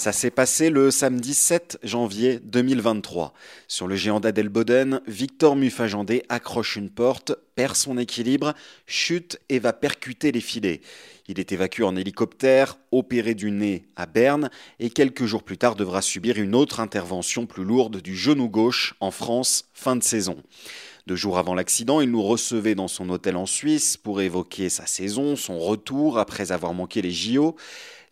Ça s'est passé le samedi 7 janvier 2023. Sur le géant d'Adelboden, Victor Mufajandé accroche une porte, perd son équilibre, chute et va percuter les filets. Il est évacué en hélicoptère, opéré du nez à Berne et quelques jours plus tard devra subir une autre intervention plus lourde du genou gauche en France, fin de saison. Deux jours avant l'accident, il nous recevait dans son hôtel en Suisse pour évoquer sa saison, son retour après avoir manqué les JO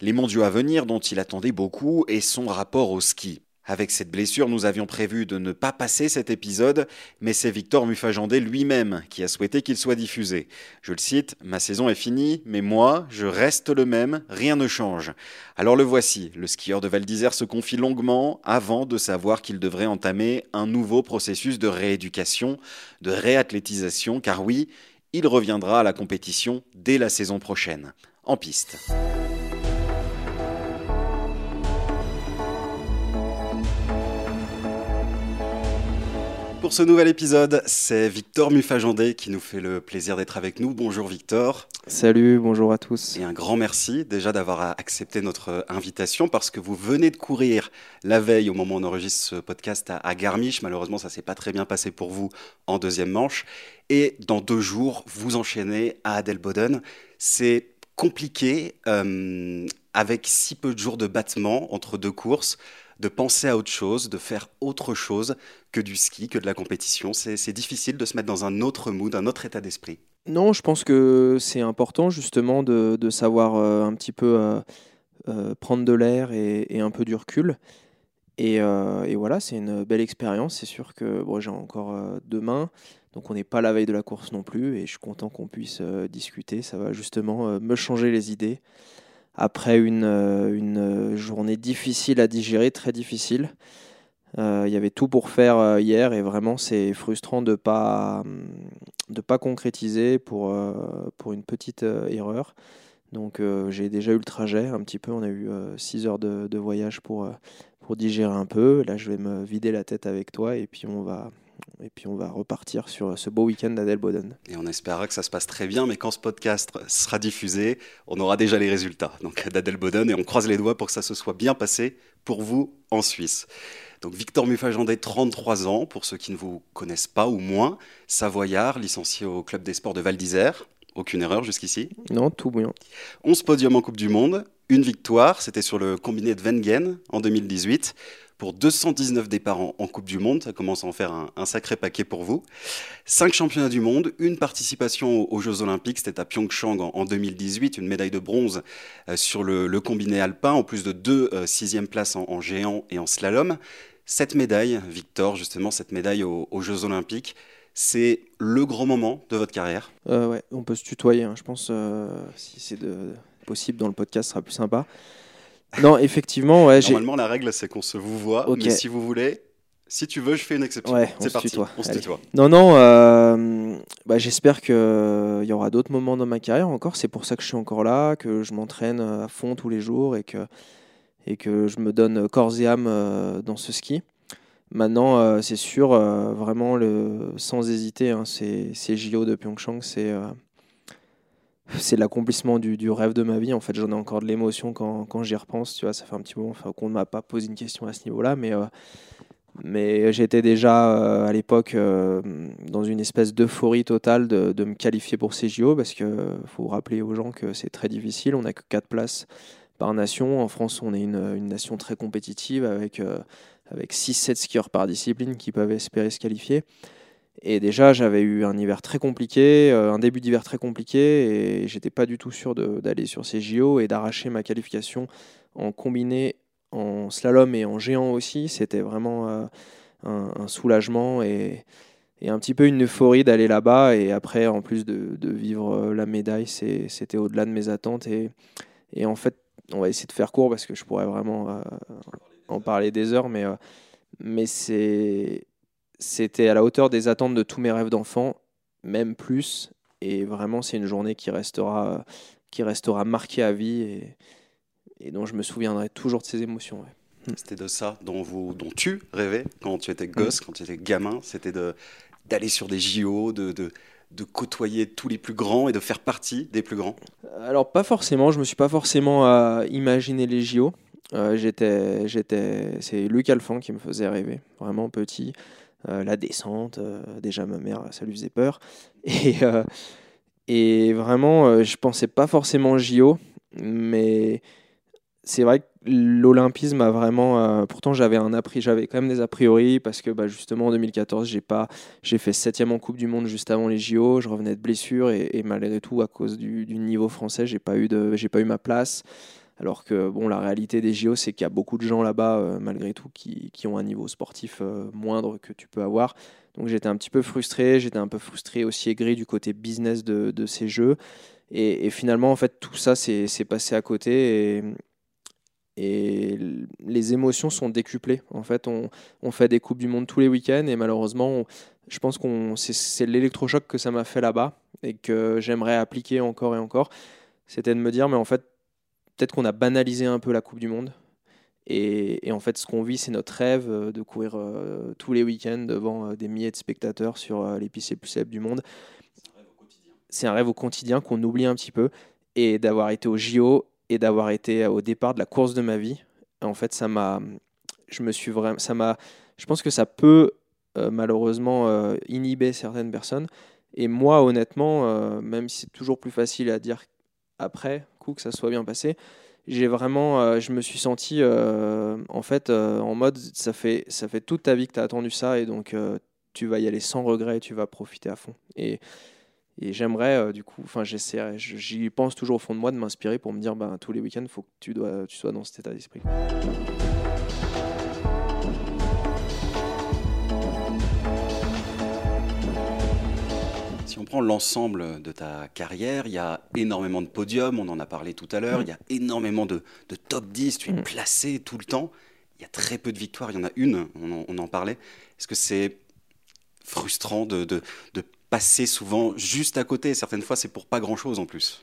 les mondiaux à venir dont il attendait beaucoup et son rapport au ski. Avec cette blessure, nous avions prévu de ne pas passer cet épisode, mais c'est Victor Mufajandé lui-même qui a souhaité qu'il soit diffusé. Je le cite, Ma saison est finie, mais moi, je reste le même, rien ne change. Alors le voici, le skieur de Val d'Isère se confie longuement avant de savoir qu'il devrait entamer un nouveau processus de rééducation, de réathlétisation, car oui, il reviendra à la compétition dès la saison prochaine, en piste. Pour ce nouvel épisode, c'est Victor Mufajandé qui nous fait le plaisir d'être avec nous. Bonjour Victor. Salut, bonjour à tous. Et un grand merci déjà d'avoir accepté notre invitation parce que vous venez de courir la veille au moment où on enregistre ce podcast à, Garmisch. Malheureusement, ça s'est pas très bien passé pour vous en deuxième manche. Et dans deux jours, vous enchaînez à Adelboden. C'est compliqué euh, avec si peu de jours de battement entre deux courses de penser à autre chose, de faire autre chose que du ski, que de la compétition. C'est difficile de se mettre dans un autre mood, un autre état d'esprit. Non, je pense que c'est important justement de, savoir euh, un petit peu euh, euh, prendre de l'air et, un peu du recul. Et, voilà, c'est une belle expérience. C'est sûr que bon, j'ai encore demain, donc on n'est pas la veille de la course non plus. Et je suis content qu'on puisse discuter. Ça va justement me changer les idées après une, euh, une, journée difficile à digérer, très difficile. Euh, il y avait tout pour faire euh, hier et vraiment c'est frustrant de ne pas, de pas concrétiser pour, pour une petite erreur. Donc j'ai déjà eu le trajet un petit peu, on a eu 6 heures de, de, voyage pour, pour digérer un peu. Là je vais me vider la tête avec toi et puis on va, et puis on va repartir sur ce beau week-end d'Adelboden. Et on espérera que ça se passe très bien, mais quand ce podcast sera diffusé, on aura déjà les résultats donc d'Adelboden et on croise les doigts pour que ça se soit bien passé pour vous en Suisse. Donc Victor Mufajandé, 33 ans, pour ceux qui ne vous connaissent pas ou moins, savoyard, licencié au club des sports de Val d'Isère. Aucune erreur jusqu'ici Non, tout bien. 11 podiums en Coupe du Monde, une victoire, c'était sur le combiné de Wengen en 2018 pour 219 départs en, Coupe du Monde. Ça commence à en faire un, sacré paquet pour vous. Cinq championnats du monde, une participation aux, Jeux Olympiques, c'était à Pyeongchang en, 2018, une médaille de bronze euh, sur le, combiné alpin, en plus de deux euh, sixièmes places en, géant et en slalom. Cette médaille, Victor, justement, cette médaille aux, Jeux Olympiques, c'est le grand moment de votre carrière? Euh, Ouais, on peut se tutoyer, hein. je pense, si c'est possible dans le podcast, ce sera plus sympa. Non, effectivement, ouais. Normalement, la règle, c'est qu'on se vous voit, mais si vous voulez, si tu veux, je fais une exception. Ouais, c'est parti. On se tutoie. Non, non. Euh, bah, J'espère qu'il euh, y aura d'autres moments dans ma carrière encore. C'est pour ça que je suis encore là, que je m'entraîne euh, à fond tous les jours et que, et que je me donne corps et âme dans ce ski. Maintenant, c'est sûr, vraiment, le, sans hésiter, hein, ces JO de Pyeongchang, c'est c'est l'accomplissement du, rêve de ma vie. En fait, j'en ai encore de l'émotion quand, j'y repense. Tu vois, ça fait un petit moment qu'on ne m'a pas posé une question à ce niveau-là, mais, euh, j'étais déjà euh, à l'époque euh, dans une espèce d'euphorie totale de, me qualifier pour ces JO parce qu'il faut rappeler aux gens que c'est très difficile. On n'a que 4 places par nation. En France, on est une, une nation très compétitive avec, avec 6-7 skieurs par discipline qui peuvent espérer se qualifier. Et déjà, j'avais eu un hiver très compliqué, euh, un début d'hiver très compliqué, et j'étais pas du tout sûr d'aller sur ces JO et d'arracher ma qualification en combiné, en slalom et en géant aussi, c'était vraiment un, un, soulagement et, un petit peu une euphorie d'aller là-bas. Et après, en plus de, vivre la médaille, c'était au-delà de mes attentes. Et, en fait, on va essayer de faire court parce que je pourrais vraiment en parler des heures, mais c'est c'était à la hauteur des attentes de tous mes rêves d'enfant, même plus. Et vraiment, c'est une journée qui restera, qui restera marquée à vie et, et dont je me souviendrai toujours de ces émotions. Hmm. C'était de ça dont, vous, dont tu rêvais quand tu étais gosse, hmm. quand tu étais gamin. C'était d'aller sur des JO, de, de, de, côtoyer tous les plus grands et de faire partie des plus grands Alors, pas forcément. Je me suis pas forcément à imaginer les JO. Euh, j'étais, j'étais, c'est Luc Alphand qui me faisait rêver, vraiment petit. Euh, la descente. Euh, déjà, ma mère, ça lui faisait peur. Et, euh, et vraiment, je pensais pas forcément JO, mais c'est vrai que l'olympisme a vraiment. pourtant, j'avais un j'avais quand même des a priori parce que bah, justement en 2014, j'ai pas, j'ai fait septième en Coupe du Monde juste avant les JO. Je revenais de blessure et, malgré tout, à cause du, du niveau français, j'ai pas eu de, j'ai pas eu ma place. Alors que bon, la réalité des JO, c'est qu'il y a beaucoup de gens là-bas, euh, malgré tout, qui, ont un niveau sportif euh, moindre que tu peux avoir. Donc j'étais un petit peu frustré, j'étais un peu frustré aussi aigri du côté business de, ces jeux. Et, finalement, en fait, tout ça s'est passé à côté et, et, les émotions sont décuplées. En fait, on, fait des Coupes du Monde tous les week-ends et malheureusement, je pense que c'est l'électrochoc que ça m'a fait là-bas et que j'aimerais appliquer encore et encore. C'était de me dire, mais en fait, peut-être qu'on a banalisé un peu la Coupe du Monde. Et, en fait, ce qu'on vit, c'est notre rêve euh, de courir euh, tous les week-ends devant euh, des milliers de spectateurs sur les pistes les plus célèbres du monde. C'est un rêve au quotidien qu'on oublie un petit peu. Et d'avoir été au JO et d'avoir été au départ de la course de ma vie, en fait, ça m'a. Je me suis vraiment. Ça m'a. Je pense que ça peut malheureusement inhiber certaines personnes. Et moi, honnêtement, même si c'est toujours plus facile à dire après que ça soit bien passé. J'ai vraiment, euh, je me suis senti euh, en fait euh, en mode ça fait ça fait toute ta vie que tu as attendu ça et donc tu vas y aller sans regret, et tu vas profiter à fond. Et, et j'aimerais du coup, enfin j'essaie, j'y pense toujours au fond de moi de m'inspirer pour me dire ben tous les week-ends faut que tu dois tu sois dans cet état d'esprit. On prend l'ensemble de ta carrière, il y a énormément de podiums, on en a parlé tout à l'heure, mm. il y a énormément de, top 10, tu es mm. placé tout le temps. Il y a très peu de victoires, il y en a une, on en, parlait. Est-ce que c'est frustrant de, de, passer souvent juste à côté? Certaines fois, c'est pour pas grand-chose en plus.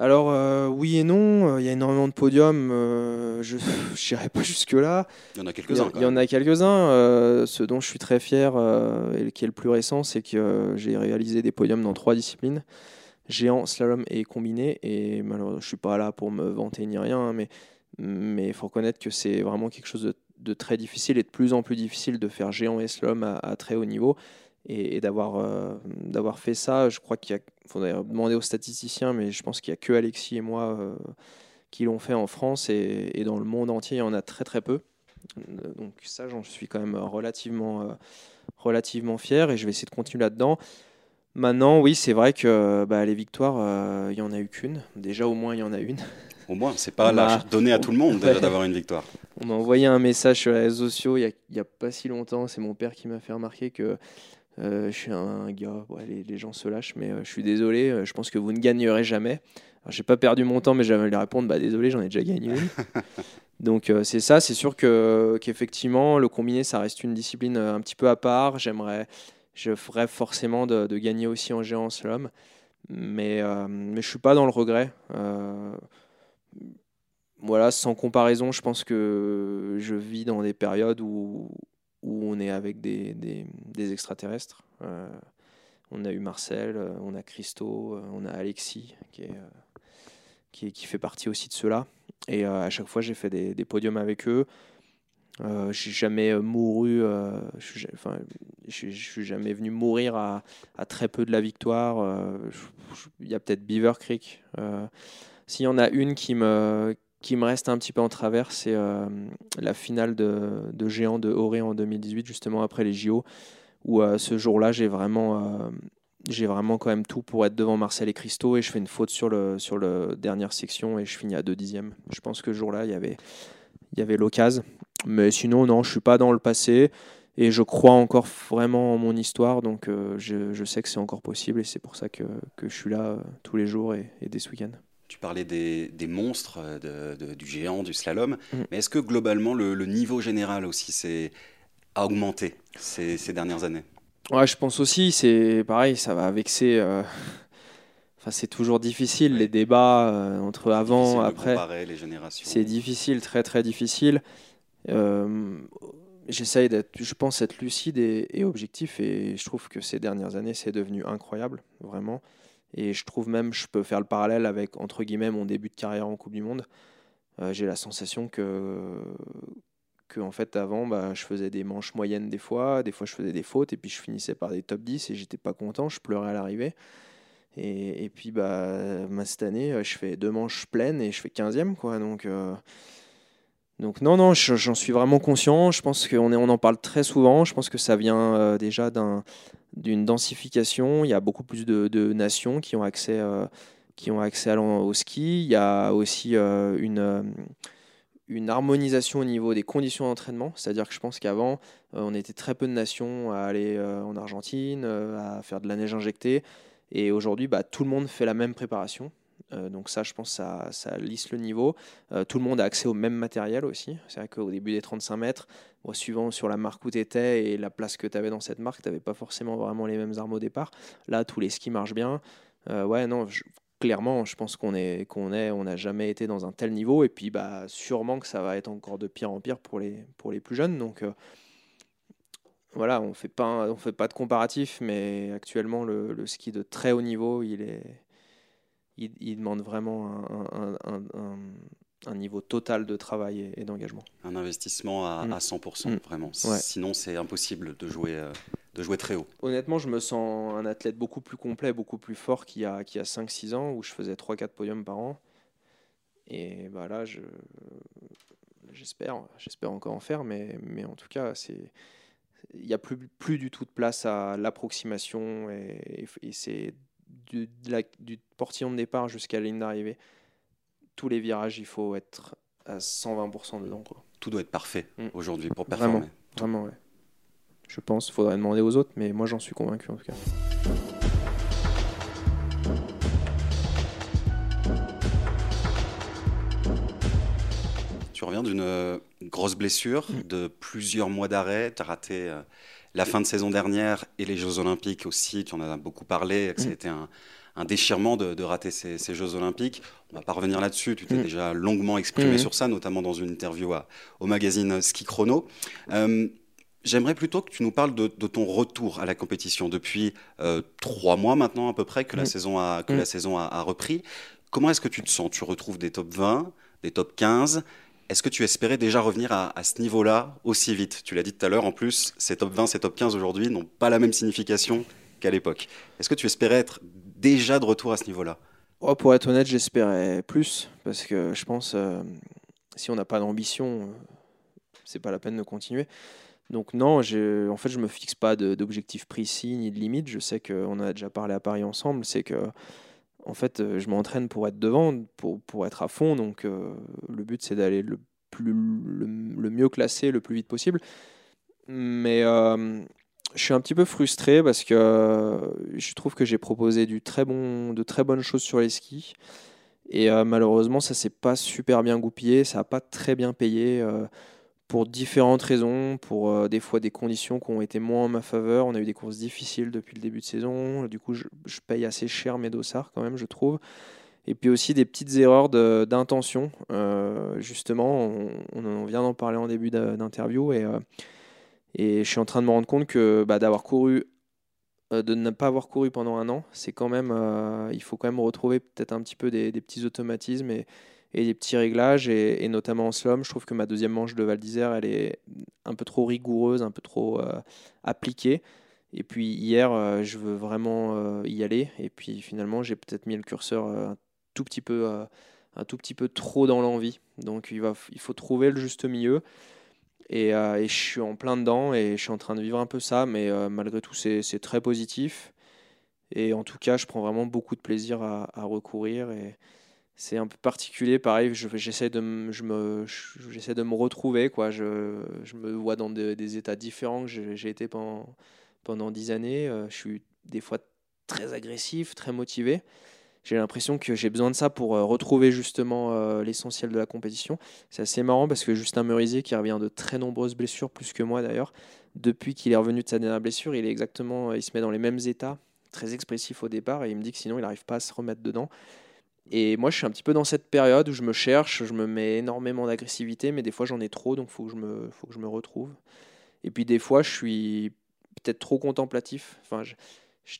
Alors euh, oui et non, euh, il y a énormément de podiums, euh, je n'irai pas jusque-là. Il y en a quelques-uns. Il y, en a quelques-uns. ce dont je suis très fier et qui est le plus récent, c'est que j'ai réalisé des podiums dans trois disciplines, géant, slalom et combiné. Et malheureusement, je ne suis pas là pour me vanter ni rien, hein, mais il faut reconnaître que c'est vraiment quelque chose de, très difficile et de plus en plus difficile de faire géant et slalom à très haut niveau. Et, d'avoir euh, d'avoir fait ça, je crois qu'il faudrait demander aux statisticiens, mais je pense qu'il n'y a que Alexis et moi euh, qui l'ont fait en France et, dans le monde entier, il y en a très très peu. Donc ça, j'en suis quand même relativement, euh, relativement fier et je vais essayer de continuer là-dedans. Maintenant, oui, c'est vrai que bah, les victoires, il n'y en a eu qu'une. Déjà, au moins, il y en a une. Au moins, c'est pas là donné à tout le monde d'avoir une victoire. On m'a envoyé un message sur les réseaux sociaux il n'y a, a, pas si longtemps. C'est mon père qui m'a fait remarquer que je suis un gars, les, gens se lâchent, mais euh, je suis désolé, euh, je pense que vous ne gagnerez jamais. J'ai pas perdu mon temps, mais j'avais lui répondre, bah désolé, j'en ai déjà gagné Donc c'est ça, c'est sûr que qu'effectivement le combiné ça reste une discipline un petit peu à part. J'aimerais, je ferais forcément de, gagner aussi en géant en slalom, mais mais je suis pas dans le regret. voilà, sans comparaison, je pense que je vis dans des périodes où, où on est avec des, des, extraterrestres. Euh, on a eu Marcel, euh, on a Christo, euh, on a Alexis qui, est, qui, fait partie aussi de ceux-là. Et à chaque fois, j'ai fait des, podiums avec eux. Euh, j'ai jamais mouru, je suis, enfin, je, suis jamais venu mourir à, très peu de la victoire. Il y a peut-être Beaver Creek. S'il y en a une qui me, qui me reste un petit peu en travers, c'est euh, la finale de, de, géant de Auré en 2018, justement après les JO, où euh, ce jour-là, j'ai vraiment, euh, j'ai vraiment quand même tout pour être devant Marcel et Christo et je fais une faute sur le sur dernière section et je finis à deux dixièmes. Je pense que ce jour-là, il y avait l'occasion. Mais sinon, non, je suis pas dans le passé et je crois encore vraiment en mon histoire, donc je, sais que c'est encore possible et c'est pour ça que, que, je suis là tous les jours et, et dès ce week-end. Tu parlais des, des monstres, de, de, du géant, du slalom, mm. mais est-ce que globalement le, le niveau général aussi c'est a augmenté ces, ces dernières années? Ouais, je pense aussi, c'est pareil, ça va vexer. Euh... Enfin, c'est toujours difficile, les débats euh, entre avant, après. C'est difficile, très très difficile. Euh, J'essaye d'être, je pense, être lucide et, et, objectif, et je trouve que ces dernières années, c'est devenu incroyable, vraiment. Et je trouve même, je peux faire le parallèle avec, entre guillemets, mon début de carrière en Coupe du Monde. Euh, J'ai la sensation que, en fait avant bah, je faisais des manches moyennes des fois, des fois je faisais des fautes et puis je finissais par des top 10 et j'étais pas content, je pleurais à l'arrivée. Et, et, puis bah, cette année je fais deux manches pleines et je fais 15e quoi donc euh... donc non non j'en suis vraiment conscient, je pense qu'on on en parle très souvent, je pense que ça vient euh, déjà d'un d'une densification, il y a beaucoup plus de, nations qui ont accès euh, qui ont accès au ski, il y a aussi euh, une une harmonisation au niveau des conditions d'entraînement. C'est-à-dire que je pense qu'avant, on était très peu de nations à aller en Argentine, à faire de la neige injectée. Et aujourd'hui, bah, tout le monde fait la même préparation. Euh, donc ça, je pense, ça, ça lisse le niveau. Euh, tout le monde a accès au même matériel aussi. C'est vrai qu'au début des 35 mètres, suivant sur la marque où tu étais et la place que tu avais dans cette marque, tu n'avais pas forcément vraiment les mêmes armes au départ. Là, tous les skis marchent bien. Euh, ouais, non, clairement, je pense qu'on est, qu'on est, on n'a jamais été dans un tel niveau. Et puis, bah, sûrement que ça va être encore de pire en pire pour les, pour les plus jeunes. Donc, voilà, on fait pas, on fait pas de comparatif, mais actuellement, le, le, ski de très haut niveau, il est, il, il demande vraiment un, un, un, un, niveau total de travail et, et d'engagement. Un investissement à, mmh. à 100%, mmh. vraiment. Ouais. Sinon, c'est impossible de jouer. Euh de jouer très haut Honnêtement, je me sens un athlète beaucoup plus complet, beaucoup plus fort qu'il y a, qu a 5-6 ans où je faisais 3-4 podiums par an. Et bah là, je, j'espère, j'espère encore en faire, mais, mais en tout cas, c'est, il n'y a plus, plus du tout de place à l'approximation et c'est du, la, du portillon de départ jusqu'à la ligne d'arrivée. Tous les virages, il faut être à 120% dedans. Quoi. Tout doit être parfait mmh. aujourd'hui pour performer. Vraiment, vraiment ouais je pense. Il faudrait demander aux autres, mais moi j'en suis convaincu en tout cas. Tu reviens d'une euh, grosse blessure, mm. de plusieurs mois d'arrêt. Tu as raté euh, la fin de saison dernière et les Jeux Olympiques aussi. Tu en as beaucoup parlé, que c'était un, un, déchirement de, de rater ces, ces, Jeux Olympiques. On va pas revenir là-dessus. Tu t'es mmh. déjà longuement exprimé mmh. sur ça, notamment dans une interview à, au magazine Ski Chrono. Euh, J'aimerais plutôt que tu nous parles de, de, ton retour à la compétition depuis euh, trois mois maintenant à peu près que la mmh. saison a, que la saison a, a repris. Comment est-ce que tu te sens? Tu retrouves des top 20, des top 15 Est-ce que tu espérais déjà revenir à, ce niveau-là aussi vite? Tu l'as dit tout à l'heure, en plus, ces top 20, ces top 15 aujourd'hui n'ont pas la même signification qu'à l'époque. Est-ce que tu espérais être déjà de retour à ce niveau-là? Oh, Pour être honnête, j'espérais plus parce que je pense euh, si on n'a pas d'ambition, euh, c'est pas la peine de continuer. Donc non, en fait, je me fixe pas d'objectif précis ni de limite. Je sais qu'on a déjà parlé à Paris ensemble. C'est que, en fait, je m'entraîne pour être devant, pour, pour être à fond. Donc euh, le but, c'est d'aller le, le, mieux classé le plus vite possible. Mais euh, je suis un petit peu frustré parce que euh, je trouve que j'ai proposé du très bon, de très bonnes choses sur les skis. Et euh, malheureusement, ça s'est pas super bien goupillé, ça n'a pas très bien payé. Pour différentes raisons, pour euh, des fois des conditions qui ont été moins en ma faveur. On a eu des courses difficiles depuis le début de saison. Du coup, je, paye assez cher mes dossards quand même, je trouve. Et puis aussi des petites erreurs d'intention. Euh, justement, on, vient d'en parler en début d'interview et, euh, et je suis en train de me rendre compte que bah, d'avoir couru, de ne pas avoir couru pendant un an, c'est quand même, il faut quand même retrouver peut-être un petit peu des, petits automatismes et des petits réglages, et, notamment en slalom, je trouve que ma deuxième manche de Val d'Isère, elle est un peu trop rigoureuse, un peu trop euh, appliquée. Et puis hier, euh, je veux vraiment euh, y aller, et puis finalement, j'ai peut-être mis le curseur un tout petit peu, un tout petit peu trop dans l'envie. Donc il, faut trouver le juste milieu. Et, je suis en plein dedans, et je suis en train de vivre un peu ça, mais malgré tout, c'est très positif. Et en tout cas, je prends vraiment beaucoup de plaisir à, recourir. C'est un peu particulier. Pareil, j'essaie de, je me, de me retrouver. Quoi. Je, je me vois dans des états différents que j'ai été pendant, pendant 10 années. Euh, je suis des fois très agressif, très motivé. J'ai l'impression que j'ai besoin de ça pour euh, retrouver justement euh, l'essentiel de la compétition. C'est assez marrant parce que Justin Merisier, qui revient de très nombreuses blessures, plus que moi d'ailleurs, depuis qu'il est revenu de sa dernière blessure, il est exactement, il se met dans les mêmes états, très expressif au départ, et il me dit que sinon il n'arrive pas à se remettre dedans. Et moi, je suis un petit peu dans cette période où je me cherche, je me mets énormément d'agressivité, mais des fois j'en ai trop, donc il faut, que je me, faut que je me retrouve. Et puis des fois, je suis peut-être trop contemplatif. Enfin,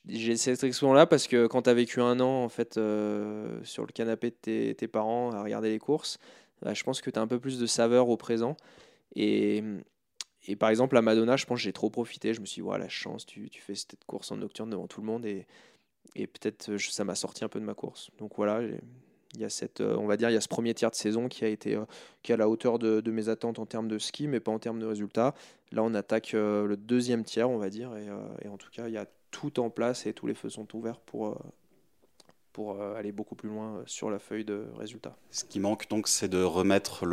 j'ai cette expression-là parce que quand tu as vécu un an en fait euh, sur le canapé de tes, parents à regarder les courses, bah, je pense que tu as un peu plus de saveur au présent. Et, et par exemple, à Madonna, je pense que j'ai trop profité. Je me suis dit, voilà, la chance, tu, tu, fais cette course en nocturne devant tout le monde et, et peut-être ça m'a sorti un peu de ma course. Donc voilà, il y a cette, euh, on va dire, il y a ce premier tiers de saison qui a été euh, qui est à la hauteur de, mes attentes en termes de ski, mais pas en termes de résultats. Là, on attaque le deuxième tiers, on va dire, et, en tout cas, il y a tout en place et tous les feux sont ouverts pour, euh, pour euh, aller beaucoup plus loin euh, sur la feuille de résultats. Ce qui manque donc, c'est de remettre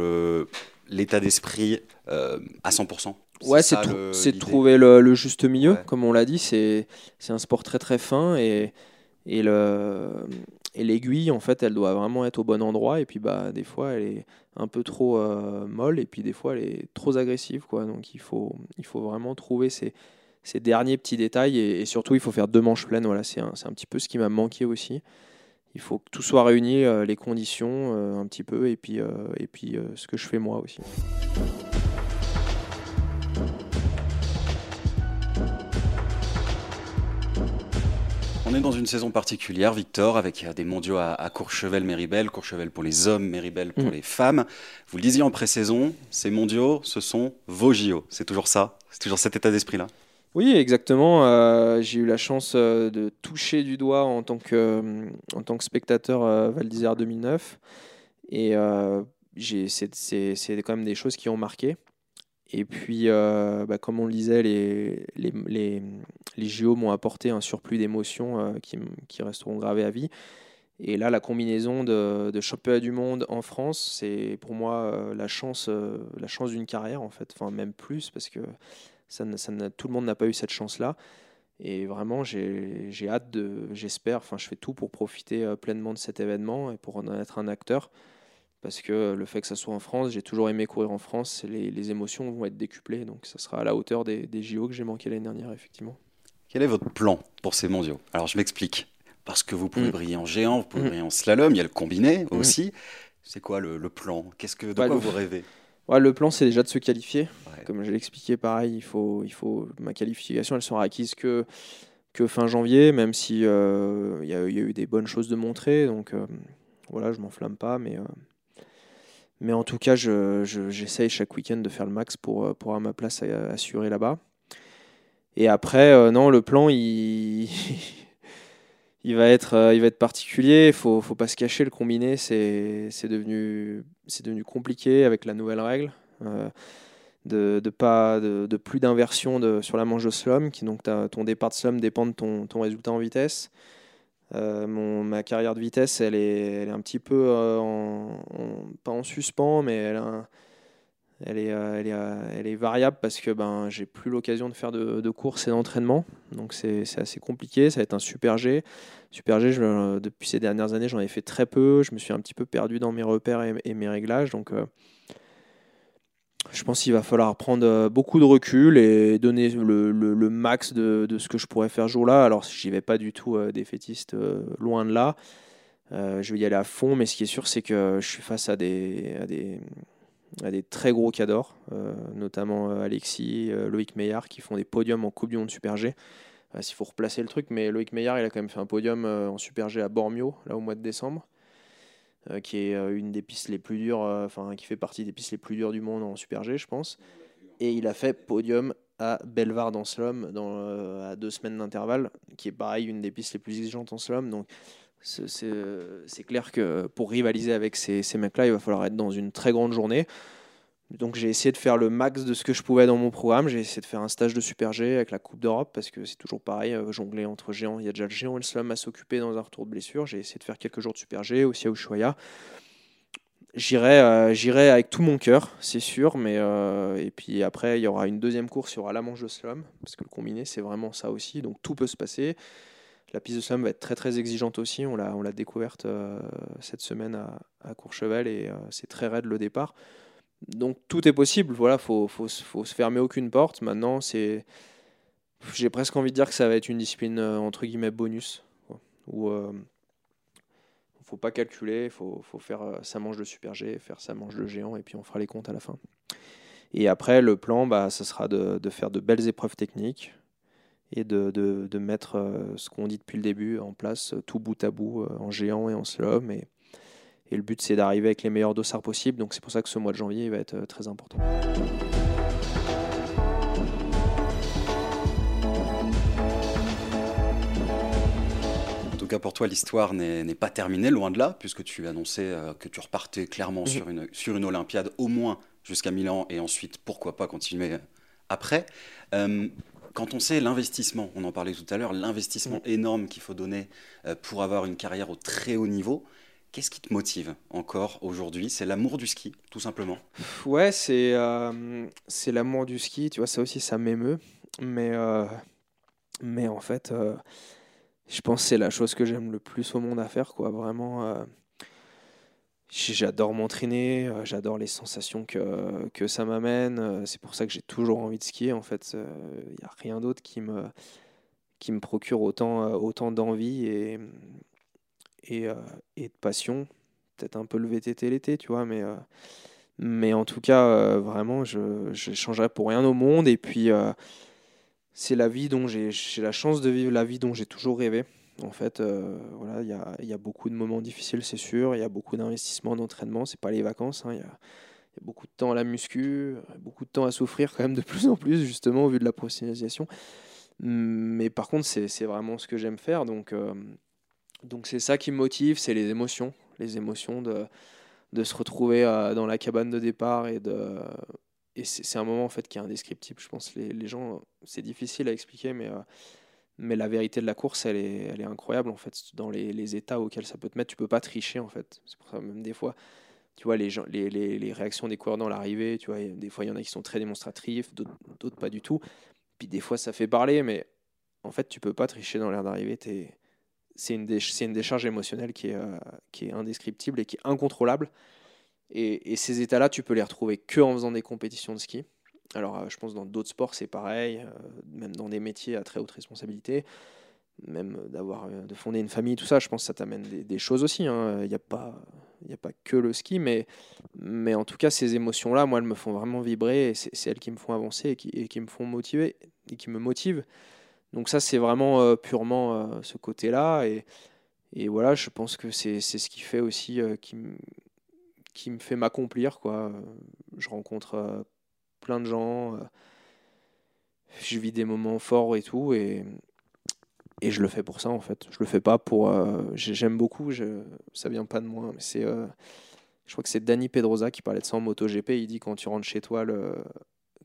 l'état d'esprit à 100%. Ouais, c'est de trouver le, juste milieu, comme on l'a dit. C'est un sport très très fin et, et l'aiguille, en fait, elle doit vraiment être au bon endroit. Et puis, bah, des fois, elle est un peu trop molle et puis des fois, elle est trop agressive. Quoi. Donc, il faut, il faut vraiment trouver ces, ces derniers petits détails et, surtout il faut faire deux manches pleines. Voilà, c'est un, un, petit peu ce qui m'a manqué aussi. Il faut que tout soit réuni, euh, les conditions euh, un petit peu et puis, euh, et puis ce que je fais moi aussi. On est dans une saison particulière, Victor, avec des mondiaux à, Courchevel-Méribel, Courchevel pour les hommes, Méribel pour mm. les femmes. Vous le disiez en pré-saison, ces mondiaux, ce sont vos JO. C'est toujours ça C'est toujours cet état d'esprit-là oui, exactement. Euh, j'ai eu la chance euh, de toucher du doigt en tant que, euh, en tant que spectateur Val d'Isère 2009. Et c'est quand même des choses qui ont marqué. Et puis, bah, comme on le disait, les, les, JO m'ont apporté un surplus d'émotions qui, qui, resteront gravées à vie. Et là, la combinaison de, de championnat du monde en France, c'est pour moi la chance, la chance d'une carrière, en fait. Enfin, même plus, parce que tout le monde n'a pas eu cette chance-là. Et vraiment, j'ai hâte j'espère, enfin, je fais tout pour profiter euh, pleinement de cet événement et pour en être un acteur. Parce que le fait que ça soit en France, j'ai toujours aimé courir en France, les, les, émotions vont être décuplées. Donc ça sera à la hauteur des, des JO que j'ai manqué l'année dernière, effectivement. Quel est votre plan pour ces mondiaux? Alors je m'explique. Parce que vous pouvez mm. briller en géant, vous pouvez mm. briller en slalom, il y a le combiné mm. aussi. C'est quoi le, plan? Qu'est-ce que, De quoi vous rêvez? Ouais, le plan, c'est déjà de se qualifier. Comme je l'ai expliqué, pareil, il faut, il faut, ma qualification, elle sera acquise que, que fin janvier, même si euh, il y, a eu des bonnes choses de montrer. Donc euh, voilà, je m'enflamme pas, mais, euh, mais en tout cas, j'essaye je, chaque week-end de faire le max pour, pour avoir ma place assurée là-bas. Et après, non, le plan, il. il va être, euh, il va être particulier. Il faut, faut pas se cacher. Le combiné, c'est devenu, devenu compliqué avec la nouvelle règle. Euh, de, de, pas, de, de plus d'inversion sur la manche de slalom, qui donc ton départ de slalom dépend de ton, ton résultat en vitesse. Euh, mon, ma carrière de vitesse, elle est, elle est un petit peu en, pas en suspens, mais elle elle est, euh, elle est, euh, elle est variable parce que ben, j'ai plus l'occasion de faire de, de courses et d'entraînement. Donc c'est assez compliqué. Ça va être un super G. Super G, depuis ces dernières années, j'en ai fait très peu. Je me suis un petit peu perdu dans mes repères et, mes réglages. Donc euh, je pense qu'il va falloir prendre beaucoup de recul et donner le, max de, ce que je pourrais faire jour-là. Alors j'y vais pas du tout défaitiste, loin de là. je vais y aller à fond, mais ce qui est sûr, c'est que je suis face à des, très gros cadors, euh, notamment euh, Alexis, euh, Loïc Meillard, qui font des podiums en Coupe du Monde Super G. S'il faut replacer le truc, mais Loïc Meillard, il a quand même fait un podium en Super G à Bormio, là au mois de décembre, qui est une des pistes les plus dures, enfin qui fait partie des pistes les plus dures du monde en Super G, je pense. Et il a fait podium à Belvar en slalom dans, à deux semaines d'intervalle, qui est pareil, une des pistes les plus exigeantes en slalom. Donc c'est clair que pour rivaliser avec ces, ces mecs-là, il va falloir être dans une très grande journée. Donc j'ai essayé de faire le max de ce que je pouvais dans mon programme. J'ai essayé de faire un stage de Super G avec la Coupe d'Europe parce que c'est toujours pareil, euh, jongler entre géants. Il y a déjà le géant et le slam à s'occuper dans un retour de blessure. J'ai essayé de faire quelques jours de Super G aussi à Ushuaia. J'irai, euh, j'irai avec tout mon cœur, c'est sûr. Mais euh, et puis après, il y aura une deuxième course, il y aura la manche de slam parce que le combiné, c'est vraiment ça aussi. Donc tout peut se passer. La piste de slam va être très très exigeante aussi. On l'a, on l'a découverte cette semaine à, à Courchevel et c'est très raide le départ donc tout est possible. Voilà, faut, faut, faut, se fermer aucune porte. Maintenant, c'est, j'ai presque envie de dire que ça va être une discipline euh, entre guillemets bonus, où euh, faut pas calculer, faut, faut faire euh, sa manche de super G, faire sa manche de géant, et puis on fera les comptes à la fin. Et après, le plan, bah, ça sera de, de faire de belles épreuves techniques et de, de, de mettre euh, ce qu'on dit depuis le début en place, tout bout à bout, en géant et en slalom. Et, et le but, c'est d'arriver avec les meilleurs dossards possibles. Donc c'est pour ça que ce mois de janvier va être euh, très important. En tout cas, pour toi, l'histoire n'est pas terminée, loin de là, puisque tu annonçais euh, que tu repartais clairement mhm. sur, une, sur une Olympiade, au moins jusqu'à Milan, et ensuite, pourquoi pas continuer euh, après. quand on sait l'investissement, on en parlait tout à l'heure, l'investissement mhm. énorme qu'il faut donner pour avoir une carrière au très haut niveau, Qu'est-ce qui te motive encore aujourd'hui? C'est l'amour du ski, tout simplement Ouais, c'est euh, c'est l'amour du ski. Tu vois, ça aussi, ça m'émeut. Mais, euh, mais en fait, euh, je pense que c'est la chose que j'aime le plus au monde à faire. Quoi. Vraiment, j'adore m'entraîner, j'adore les sensations que, que ça m'amène. C'est pour ça que j'ai toujours envie de skier. En fait, il n'y a rien d'autre qui me, qui me procure autant, autant d'envie et, et, euh, et de passion. Peut-être un peu le VTT l'été, tu vois, mais, euh, mais en tout cas, euh, vraiment, je ne changerais pour rien au monde. Et puis, c'est la vie dont j'ai la chance de vivre la vie dont j'ai toujours rêvé. En fait, voilà, il y a, y a, beaucoup de moments difficiles, c'est sûr. Il y a beaucoup d'investissements, d'entraînement. C'est pas les vacances. Hein. Il y, a, beaucoup de temps à la muscu, beaucoup de temps à souffrir quand même de plus en plus, justement, au vu de la professionnalisation. Mais par contre, c'est vraiment ce que j'aime faire. Donc, donc c'est ça qui me motive, c'est les émotions, les émotions de, de se retrouver euh, dans la cabane de départ et de et c'est un moment en fait qui est indescriptible. Je pense les, les gens, c'est difficile à expliquer, mais euh, mais la vérité de la course, elle est, elle est incroyable en fait. Dans les, les, états auxquels ça peut te mettre, tu peux pas tricher en fait. C'est pour ça même des fois, tu vois les, gens, les, les, réactions des coureurs dans l'arrivée, tu vois, des fois il y en a qui sont très démonstratifs, d'autres pas du tout. Puis des fois ça fait parler, mais en fait tu peux pas tricher dans l'air d'arrivée. Es c'est une, une, décharge émotionnelle qui est, euh, qui est indescriptible et qui est incontrôlable. Et, ces états-là, tu peux les retrouver que en faisant des compétitions de ski. Alors, euh, je pense dans d'autres sports, c'est pareil, euh, même dans des métiers à très haute responsabilité, même d'avoir de fonder une famille, tout ça, je pense que ça t'amène des, choses aussi. Hein. Il n'y a, pas, a pas que le ski, mais, mais en tout cas, ces émotions-là, moi, elles me font vraiment vibrer et c'est elles qui me font avancer et qui, et qui me font motiver et qui me motivent. Donc ça, c'est vraiment euh, purement euh, ce côté-là. Et, voilà, je pense que c'est ce qui fait aussi, euh, qui, me fait m'accomplir. Je rencontre plein de gens, je vis des moments forts et tout. Et, et je le fais pour ça, en fait. Je le fais pas pour... J'aime beaucoup, je, ça vient pas de moi, mais c'est... je crois que c'est Danny Pedrosa qui parlait de ça en MotoGP. Il dit quand tu rentres chez toi, le,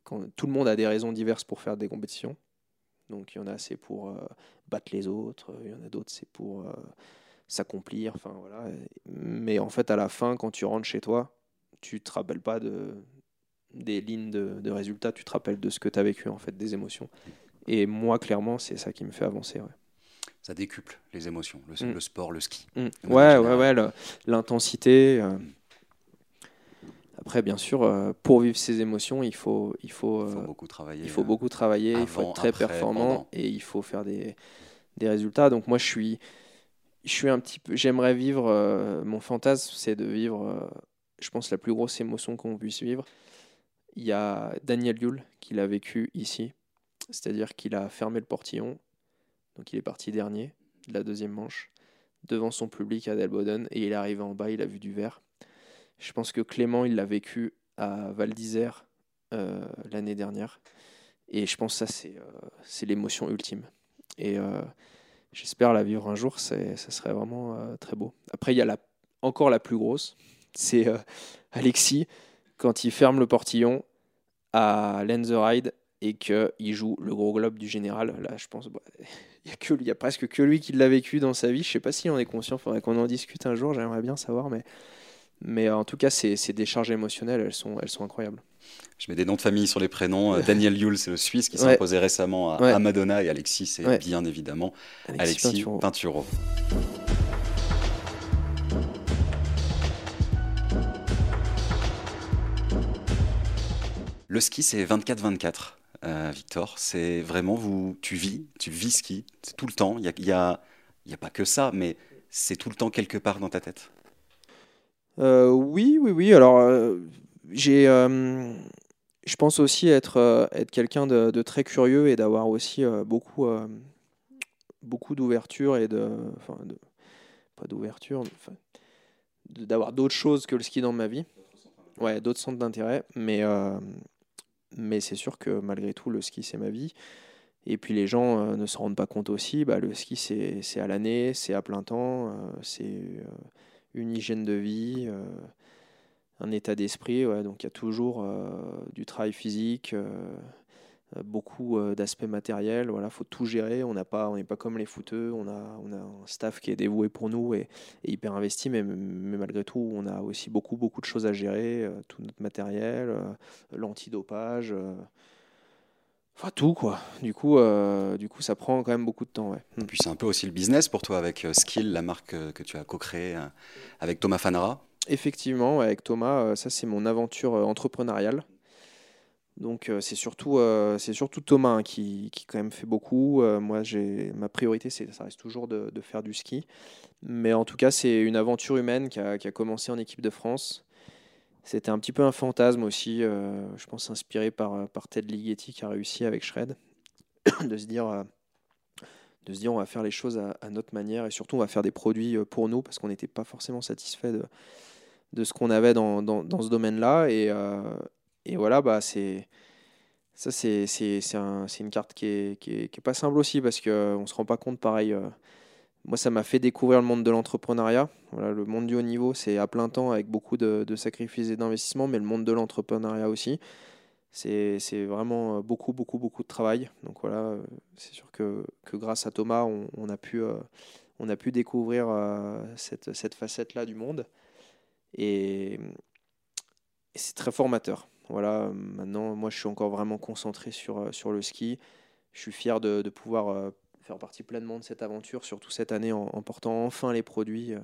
quand, tout le monde a des raisons diverses pour faire des compétitions. Donc il y en a c'est pour euh, battre les autres, il y en a d'autres c'est pour euh, s'accomplir, enfin voilà. Mais en fait à la fin quand tu rentres chez toi, tu te rappelles pas de des lignes de, de résultats, tu te rappelles de ce que tu as vécu en fait, des émotions. Et moi clairement c'est ça qui me fait avancer. Ouais. Ça décuple les émotions, le, mm. sport, le ski. Mm. Ouais, ouais, ouais, l'intensité. Euh, après, bien sûr, euh, pour vivre ces émotions, il faut, il faut, il faut euh, beaucoup travailler. Il faut beaucoup travailler, il faut être très performant et il faut faire des, des, résultats. Donc moi, je suis, je suis un petit peu, j'aimerais vivre. Euh, mon fantasme, c'est de vivre, je pense, la plus grosse émotion qu'on puisse vivre. Il y a Daniel Yule qui l'a vécu ici, c'est-à-dire qu'il a fermé le portillon, donc il est parti dernier de la deuxième manche devant son public à Delboden et il est arrivé en bas, il a vu du vert je pense que Clément, il l'a vécu à Val d'Isère euh, l'année dernière. Et je pense que ça, c'est euh, l'émotion ultime. Et euh, j'espère la vivre un jour, ça serait vraiment très beau. Après, il y a encore la plus grosse, c'est Alexis. quand il ferme le portillon à Land the Ride et qu'il joue le gros globe du général. Là, je pense, bah, il y a il presque que lui qui l'a vécu dans sa vie. Je sais pas si on est conscient. Faudrait qu'on en discute un jour. J'aimerais bien savoir, mais mais en tout cas, ces, ces décharges émotionnelles, elles sont, elles sont incroyables. Je mets des noms de famille sur les prénoms. Euh, Daniel Yule, c'est le Suisse qui s'est imposé récemment à, Madonna. Et Alexis, c'est bien évidemment Alexis, Pinturo. Le ski, c'est 24-24, euh, Victor. C'est vraiment, vous, tu vis, tu vis ski tout le temps. Il n'y a, y a, y a pas que ça, mais c'est tout le temps quelque part dans ta tête. Euh, oui, oui, oui. Alors, euh, j'ai, euh, je pense aussi être, être quelqu'un de, très curieux et d'avoir aussi beaucoup, beaucoup d'ouverture et de, enfin, de, pas d'ouverture, d'avoir d'autres choses que le ski dans ma vie. Ouais, d'autres centres d'intérêt, mais, mais c'est sûr que malgré tout, le ski c'est ma vie. Et puis les gens ne se rendent pas compte aussi, bah, le ski c'est à l'année, c'est à plein temps, c'est une hygiène de vie, euh, un état d'esprit. donc il y a toujours euh, du travail physique euh, beaucoup d'aspects matériels. Voilà, faut tout gérer. On pas, n'est pas comme les footeux. On a, on a un staff qui est dévoué pour nous et, hyper investi, mais, mais, malgré tout, on a aussi beaucoup, beaucoup de choses à gérer. tout notre matériel, l'antidopage. Enfin tout quoi. Du coup, euh, du coup, ça prend quand même beaucoup de temps. Ouais. Et puis c'est un peu aussi le business pour toi avec euh, Skill, la marque euh, que tu as co-créée avec Thomas Fanara. Effectivement, avec Thomas, ça c'est mon aventure entrepreneuriale. Donc c'est surtout, c'est surtout Thomas hein, qui, qui, quand même fait beaucoup. moi, j'ai ma priorité, c'est ça reste toujours de, de, faire du ski. Mais en tout cas, c'est une aventure humaine qui a, qui a commencé en équipe de France c'était un petit peu un fantasme aussi, euh, je pense inspiré par, euh, par Ted Ligeti qui a réussi avec Shred, de se dire, euh, de se dire on va faire les choses à, notre manière et surtout on va faire des produits pour nous parce qu'on n'était pas forcément satisfait de, de ce qu'on avait dans, dans, dans ce domaine-là. Et, et, voilà, bah, c'est ça c'est, c'est, c'est, un, c'est une carte qui est, qui est, qui est, pas simple aussi parce qu'on ne se rend pas compte pareil moi, ça m'a fait découvrir le monde de l'entrepreneuriat. Voilà, le monde du haut niveau, c'est à plein temps avec beaucoup de, sacrifices et d'investissements, mais le monde de l'entrepreneuriat aussi, c'est vraiment euh, beaucoup, beaucoup, beaucoup de travail. Donc voilà, euh, c'est sûr que, que, grâce à Thomas, on, a, pu, euh, on a pu découvrir cette, cette facette-là du monde. Et, c'est très formateur. Voilà, maintenant, moi, je suis encore vraiment concentré sur, sur le ski. Je suis fier de, de pouvoir faire partie pleinement de cette aventure, surtout cette année en, portant enfin les produits euh,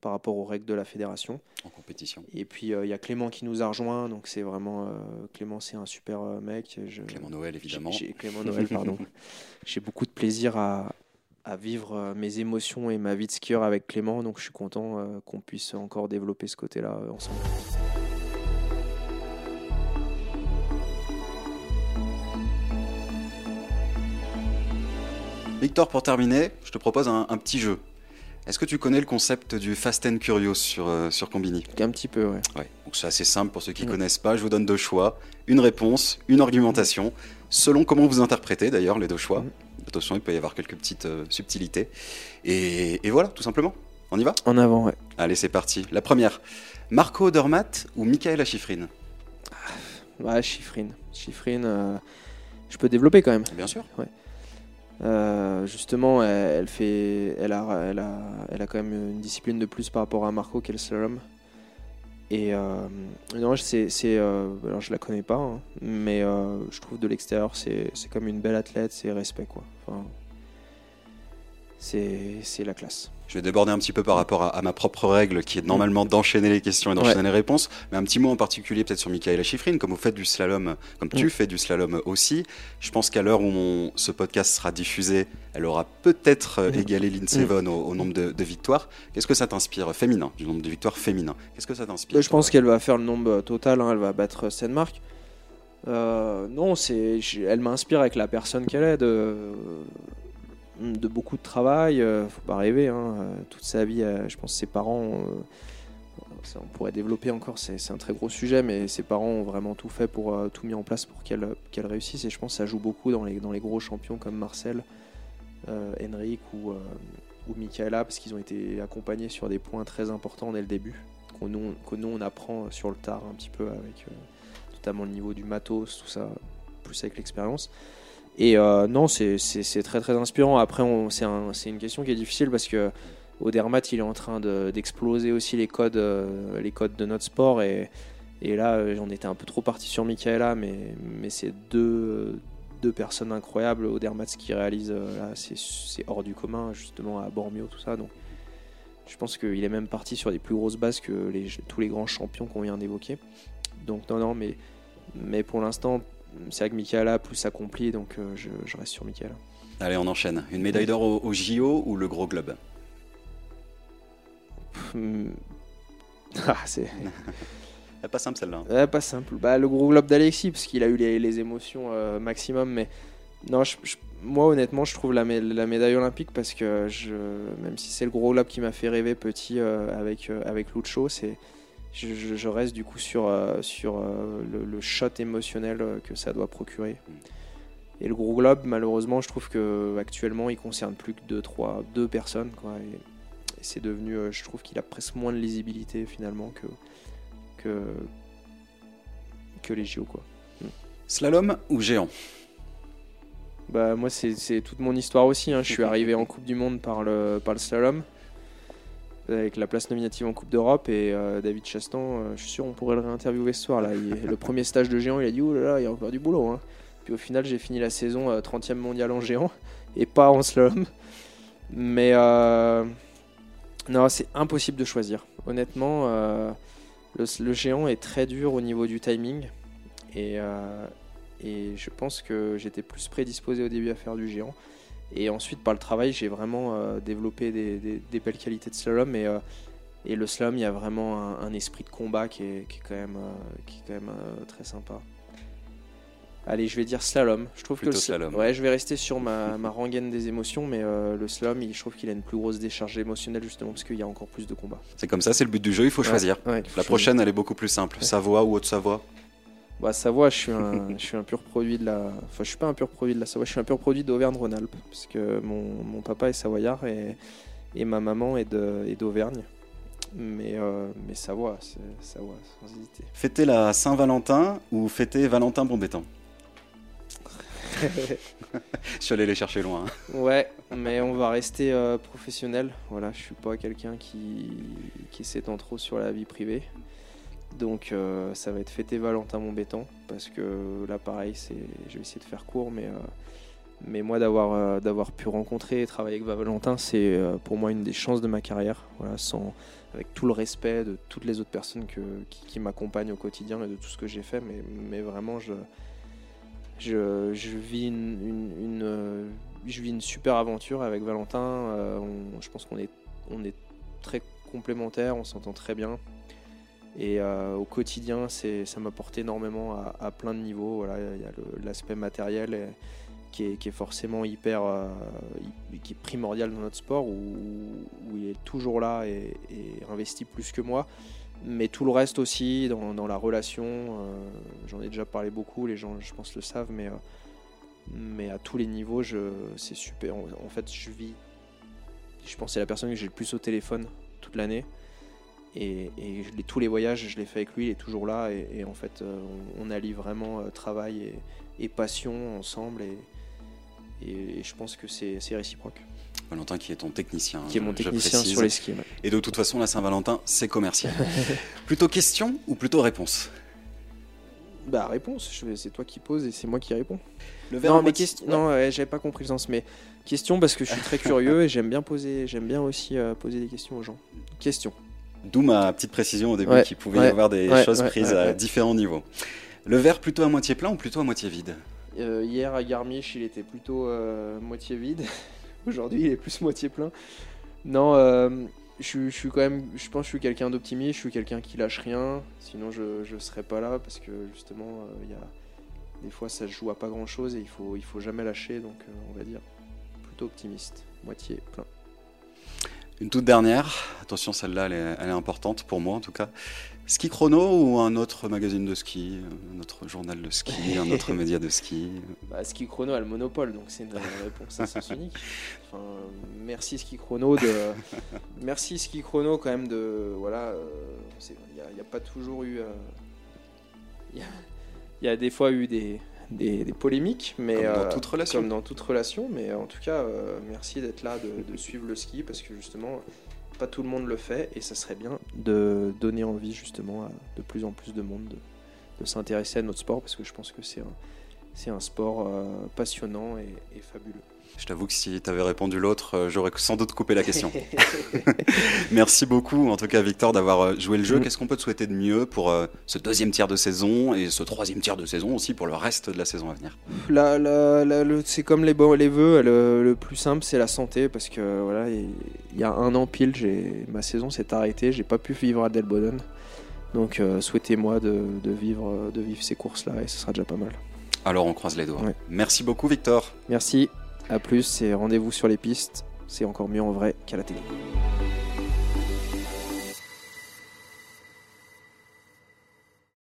par rapport aux règles de la fédération. En compétition. Et puis euh, il y a Clément qui nous a rejoint, donc c'est vraiment euh, Clément, c'est un super mec. Clément Noël évidemment. Clément Noël, pardon. J'ai beaucoup de plaisir à, à, vivre mes émotions et ma vie de skieur avec Clément, donc je suis content qu'on puisse encore développer ce côté-là ensemble. Victor, pour terminer, je te propose un, petit jeu. Est-ce que tu connais le concept du Fast and Curious sur, euh, sur Combini? Un petit peu, ouais. ouais. Donc c'est assez simple pour ceux qui ne connaissent pas. Je vous donne deux choix, une réponse, une argumentation, selon comment vous interprétez d'ailleurs les deux choix. Attention, il peut y avoir quelques petites euh, subtilités. Et, voilà, tout simplement. On y va? En avant, ouais. Allez, c'est parti. La première, Marco Odermatt ou Michaela Schifrin? Ah, Ouais. Schifrin, euh, je peux développer quand même. Bien sûr. Ouais. Euh, justement, elle, fait, elle, a, elle, a, elle a quand même une discipline de plus par rapport à Marco qui est le slalom. Et euh, c'est, euh, je la connais pas, hein, mais euh, je trouve de l'extérieur c'est, comme une belle athlète, c'est respect quoi. C'est la classe. Je vais déborder un petit peu par rapport à, ma propre règle qui est normalement d'enchaîner les questions et d'enchaîner les réponses. Mais un petit mot en particulier peut-être sur Michaela Schifrin, comme vous faites du slalom, comme tu fais du slalom aussi. Je pense qu'à l'heure où ce podcast sera diffusé, elle aura peut-être euh, égalé Lindsey Vonn au, nombre de, victoires. Qu'est-ce que ça t'inspire féminin, du nombre de victoires féminin Qu'est-ce que ça t'inspire Je pense qu'elle va faire le nombre total, hein, elle va battre Stenmark. Euh, non, c'est, elle m'inspire avec la personne qu'elle est. De, de beaucoup de travail. Euh, faut pas rêver. Hein, euh, toute sa vie, euh, je pense ses parents. on pourrait développer encore, c'est un très gros sujet, mais ses parents ont vraiment tout fait pour tout mis en place pour qu'elle qu'elle réussisse. Et je pense que ça joue beaucoup dans les, dans les gros champions comme Marcel, Henrik ou, ou Michaela, parce qu'ils ont été accompagnés sur des points très importants dès le début. qu'on nous, que apprend sur le tard un petit peu avec notamment le niveau du matos, tout ça, plus avec l'expérience. Et non, c'est très très inspirant. Après, c'est un, une question qui est difficile parce que Odermatt, il est en train d'exploser aussi les codes, les codes de notre sport. Et, là, j'en étais un peu trop parti sur Michaela, mais, c'est deux, personnes incroyables. Odermatt, ce qu'il réalise, là, c'est hors du commun, justement, à Bormio, tout ça. Donc, je pense qu'il est même parti sur des plus grosses bases que tous les grands champions qu'on vient d'évoquer. Donc, non, non, mais pour l'instant, c'est vrai que Michaela plus accompli, donc je, reste sur Michaela. Allez, on enchaîne. Une médaille d'or au, JO ou le gros globe? Ah, c'est. pas simple celle-là. Ouais, pas simple. Bah, le gros globe d'Alexis, parce qu'il a eu les, émotions euh, maximum. Mais non, moi honnêtement, je trouve la, la, médaille olympique parce que je, même si c'est le gros globe qui m'a fait rêver petit euh, avec, euh, avec Lucho, c'est. Je, reste du coup sur, sur le, shot émotionnel que ça doit procurer. Mm. Et le gros globe, malheureusement, je trouve que actuellement, il concerne plus que deux, trois, deux personnes, quoi. Et, et c'est devenu, je trouve qu'il a presque moins de lisibilité finalement que, que, les JO. Quoi. Hmm. Slalom ou géant? Bah, Moi, c'est toute mon histoire aussi. Hein. Je suis arrivé en Coupe du Monde par le, par le slalom, avec la place nominative en Coupe d'Europe. Et euh, David Chastan, euh, je suis sûr, on pourrait le réinterviewer ce soir. Là. le premier stage de géant, il a dit Oh là là, il y a encore du boulot. Hein. Puis au final, j'ai fini la saison 30e euh, mondial en géant et pas en slalom. Mais non, c'est impossible de choisir. Honnêtement, le, géant est très dur au niveau du timing. Et je pense que j'étais plus prédisposé au début à faire du géant. Et ensuite, par le travail, j'ai vraiment euh, développé des, belles qualités de slalom. Et, euh, et le slalom, il y a vraiment un, esprit de combat qui est, qui est quand même, qui est quand même très sympa. Allez, je vais dire slalom. Je trouve que slalom. Ouais, je vais rester sur ma, ma rengaine des émotions, mais euh, le slalom, je trouve qu'il a une plus grosse décharge émotionnelle justement parce qu'il y a encore plus de combats. C'est comme ça, c'est le but du jeu. Il faut choisir. La prochaine, elle est beaucoup plus simple. Savoie ou Haute-Savoie? Bah, Savoie, je suis un, je suis un pur produit de la. Enfin, je suis pas un pur produit de la Savoie. Je suis un pur produit d'Auvergne-Rhône-Alpes parce que mon, mon, papa est savoyard et, et ma maman est d'Auvergne. Mais, euh, mais Savoie, c'est Savoie, sans hésiter. Fêter la Saint-Valentin ou fêter Valentin Bombétan je suis allé les chercher loin. Ouais, mais on va rester euh, professionnel. Voilà, je suis pas quelqu'un qui, qui s'étend trop sur la vie privée. Donc euh, ça va être fêter Valentin Montbétan parce que là pareil, c'est, je vais essayer de faire court, mais, euh, mais moi d'avoir, d'avoir pu rencontrer et travailler avec Valentin, c'est pour moi une des chances de ma carrière. Voilà, sans, avec tout le respect de toutes les autres personnes qui, m'accompagnent au quotidien et de tout ce que j'ai fait, mais, mais vraiment je je, vis une, euh, je vis une super aventure avec Valentin. Euh, je pense qu'on est, on est très complémentaires, on s'entend très bien. Et euh, au quotidien, ça m'apporte énormément à, plein de niveaux. Voilà, il y a l'aspect matériel qui, est, qui, est, forcément hyper, qui est primordial dans notre sport, où, il est toujours là et, et, investi plus que moi mais tout le reste aussi dans, la relation, euh, j'en ai déjà parlé beaucoup, les gens je pense le savent, mais, euh, mais à tous les niveaux, c'est super. En, fait, je vis, je pense c'est la personne que j'ai le plus au téléphone toute l'année. Et, tous les voyages, je les fais avec lui, il est toujours là. Et, en fait, euh, on, allie vraiment travail et, passion ensemble. Et, je pense que c'est réciproque. Valentin qui est ton technicien. Qui est mon technicien sur les skis. Et de toute façon, la Saint-Valentin, c'est commercial. plutôt question ou plutôt réponse? Bah réponse, c'est toi qui poses et c'est moi qui réponds. Le non, mais question. Non, j'avais pas compris le sens, mais question parce que je suis très curieux et j'aime bien poser, j'aime bien aussi euh, poser des questions aux gens. Question. D'où ma petite précision au début qu'il pouvait y avoir des choses prises à différents niveaux. Le verre plutôt à moitié plein ou plutôt à moitié vide? Euh, Hier à Garmisch, il était plutôt euh, moitié vide. Aujourd'hui, il est plus moitié plein. Non, euh, je, suis quand même, je pense que je suis quelqu'un d'optimiste, je suis quelqu'un qui lâche rien. Sinon, je ne serais pas là parce que justement, euh, il y a, des fois, ça se joue à pas grand chose et il faut, il faut jamais lâcher. Donc, euh, on va dire plutôt optimiste, moitié plein. Une toute dernière, attention celle-là elle est, importante pour moi en tout cas. Ski Chrono ou un autre magazine de ski, un autre journal de ski, un autre média de ski bah, Ski Chrono a le monopole, donc c'est une réponse sens unique. merci Ski Chrono de, merci Ski Chrono quand même de, voilà, il n'y a, pas toujours eu, euh, il y, a des fois eu des, des, polémiques, mais comme dans, euh, toute relation. comme dans toute relation. Mais en tout cas, euh, merci d'être là, de, suivre le ski, parce que justement, pas tout le monde le fait, et ça serait bien de donner envie justement à de plus en plus de monde de, s'intéresser à notre sport, parce que je pense que c'est un, un sport euh, passionnant et fabuleux. Je t'avoue que si tu avais répondu l'autre, euh, j'aurais sans doute coupé la question. Merci beaucoup, en tout cas, Victor, d'avoir euh, joué le jeu. Mm. Qu'est-ce qu'on peut te souhaiter de mieux pour euh, ce deuxième tiers de saison et ce troisième tiers de saison aussi pour le reste de la saison à venir? C'est comme les, les vœux, le, plus simple, c'est la santé, parce que voilà, il y, a un an pile, ma saison s'est arrêtée, j'ai pas pu vivre à Delboden. Donc souhaitez-moi de, vivre, de vivre ces courses-là et ce sera déjà pas mal. Alors on croise les doigts. Merci beaucoup Victor. Merci. A plus et rendez-vous sur les pistes. C'est encore mieux en vrai qu'à la télé.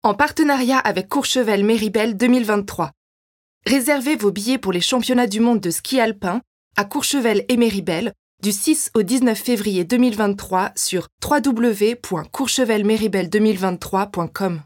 En partenariat avec Courchevel Méribel 2023. Réservez vos billets pour les championnats du monde de ski alpin à Courchevel et Méribel du 6 au 19 février 2023 sur www.courchevelméribel2023.com.